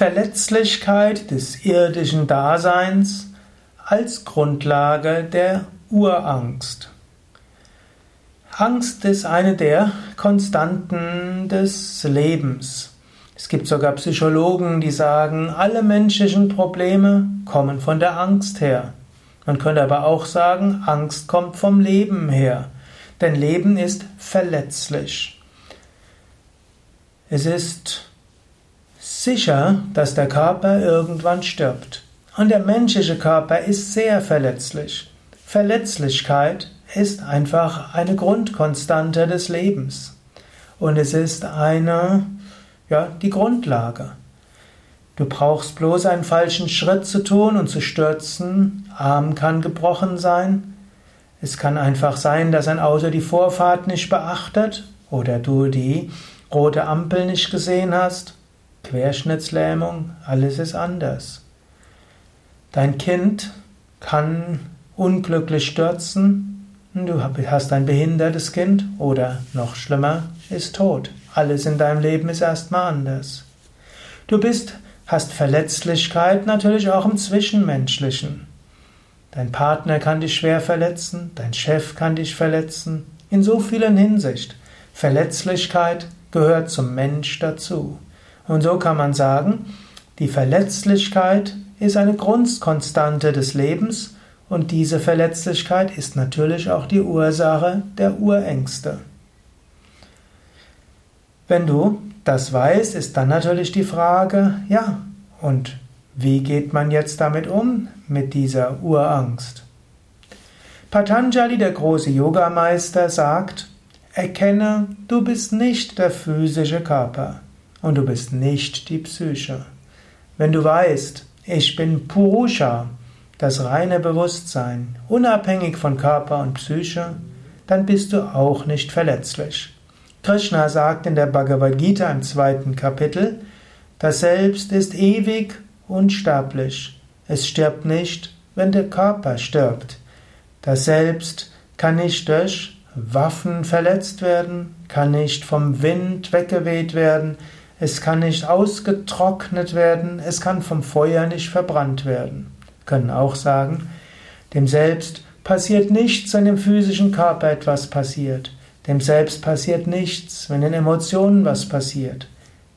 Verletzlichkeit des irdischen Daseins als Grundlage der Urangst. Angst ist eine der Konstanten des Lebens. Es gibt sogar Psychologen, die sagen, alle menschlichen Probleme kommen von der Angst her. Man könnte aber auch sagen, Angst kommt vom Leben her. Denn Leben ist verletzlich. Es ist sicher, dass der Körper irgendwann stirbt. Und der menschliche Körper ist sehr verletzlich. Verletzlichkeit ist einfach eine Grundkonstante des Lebens. Und es ist eine, ja, die Grundlage. Du brauchst bloß einen falschen Schritt zu tun und zu stürzen. Arm kann gebrochen sein. Es kann einfach sein, dass ein Auto die Vorfahrt nicht beachtet oder du die rote Ampel nicht gesehen hast. Querschnittslähmung, alles ist anders. Dein Kind kann unglücklich stürzen, du hast ein behindertes Kind oder noch schlimmer, ist tot. Alles in deinem Leben ist erstmal anders. Du bist, hast Verletzlichkeit natürlich auch im Zwischenmenschlichen. Dein Partner kann dich schwer verletzen, dein Chef kann dich verletzen, in so vielen Hinsicht. Verletzlichkeit gehört zum Mensch dazu. Und so kann man sagen, die Verletzlichkeit ist eine Grundkonstante des Lebens und diese Verletzlichkeit ist natürlich auch die Ursache der Urängste. Wenn du das weißt, ist dann natürlich die Frage, ja, und wie geht man jetzt damit um, mit dieser Urangst? Patanjali, der große Yogameister, sagt, erkenne, du bist nicht der physische Körper und du bist nicht die Psyche. Wenn du weißt, ich bin Purusha, das reine Bewusstsein, unabhängig von Körper und Psyche, dann bist du auch nicht verletzlich. Krishna sagt in der Bhagavad Gita im zweiten Kapitel, das Selbst ist ewig unsterblich. Es stirbt nicht, wenn der Körper stirbt. Das Selbst kann nicht durch Waffen verletzt werden, kann nicht vom Wind weggeweht werden, es kann nicht ausgetrocknet werden, es kann vom Feuer nicht verbrannt werden. Wir können auch sagen, dem Selbst passiert nichts, wenn dem physischen Körper etwas passiert. Dem Selbst passiert nichts, wenn in Emotionen was passiert.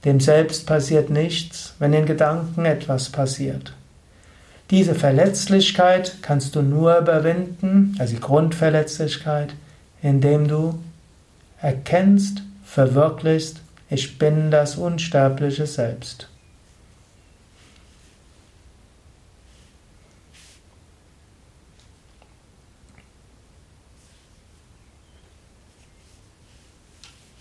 Dem Selbst passiert nichts, wenn in Gedanken etwas passiert. Diese Verletzlichkeit kannst du nur überwinden, also die Grundverletzlichkeit, indem du erkennst, verwirklichst, ich bin das unsterbliche Selbst.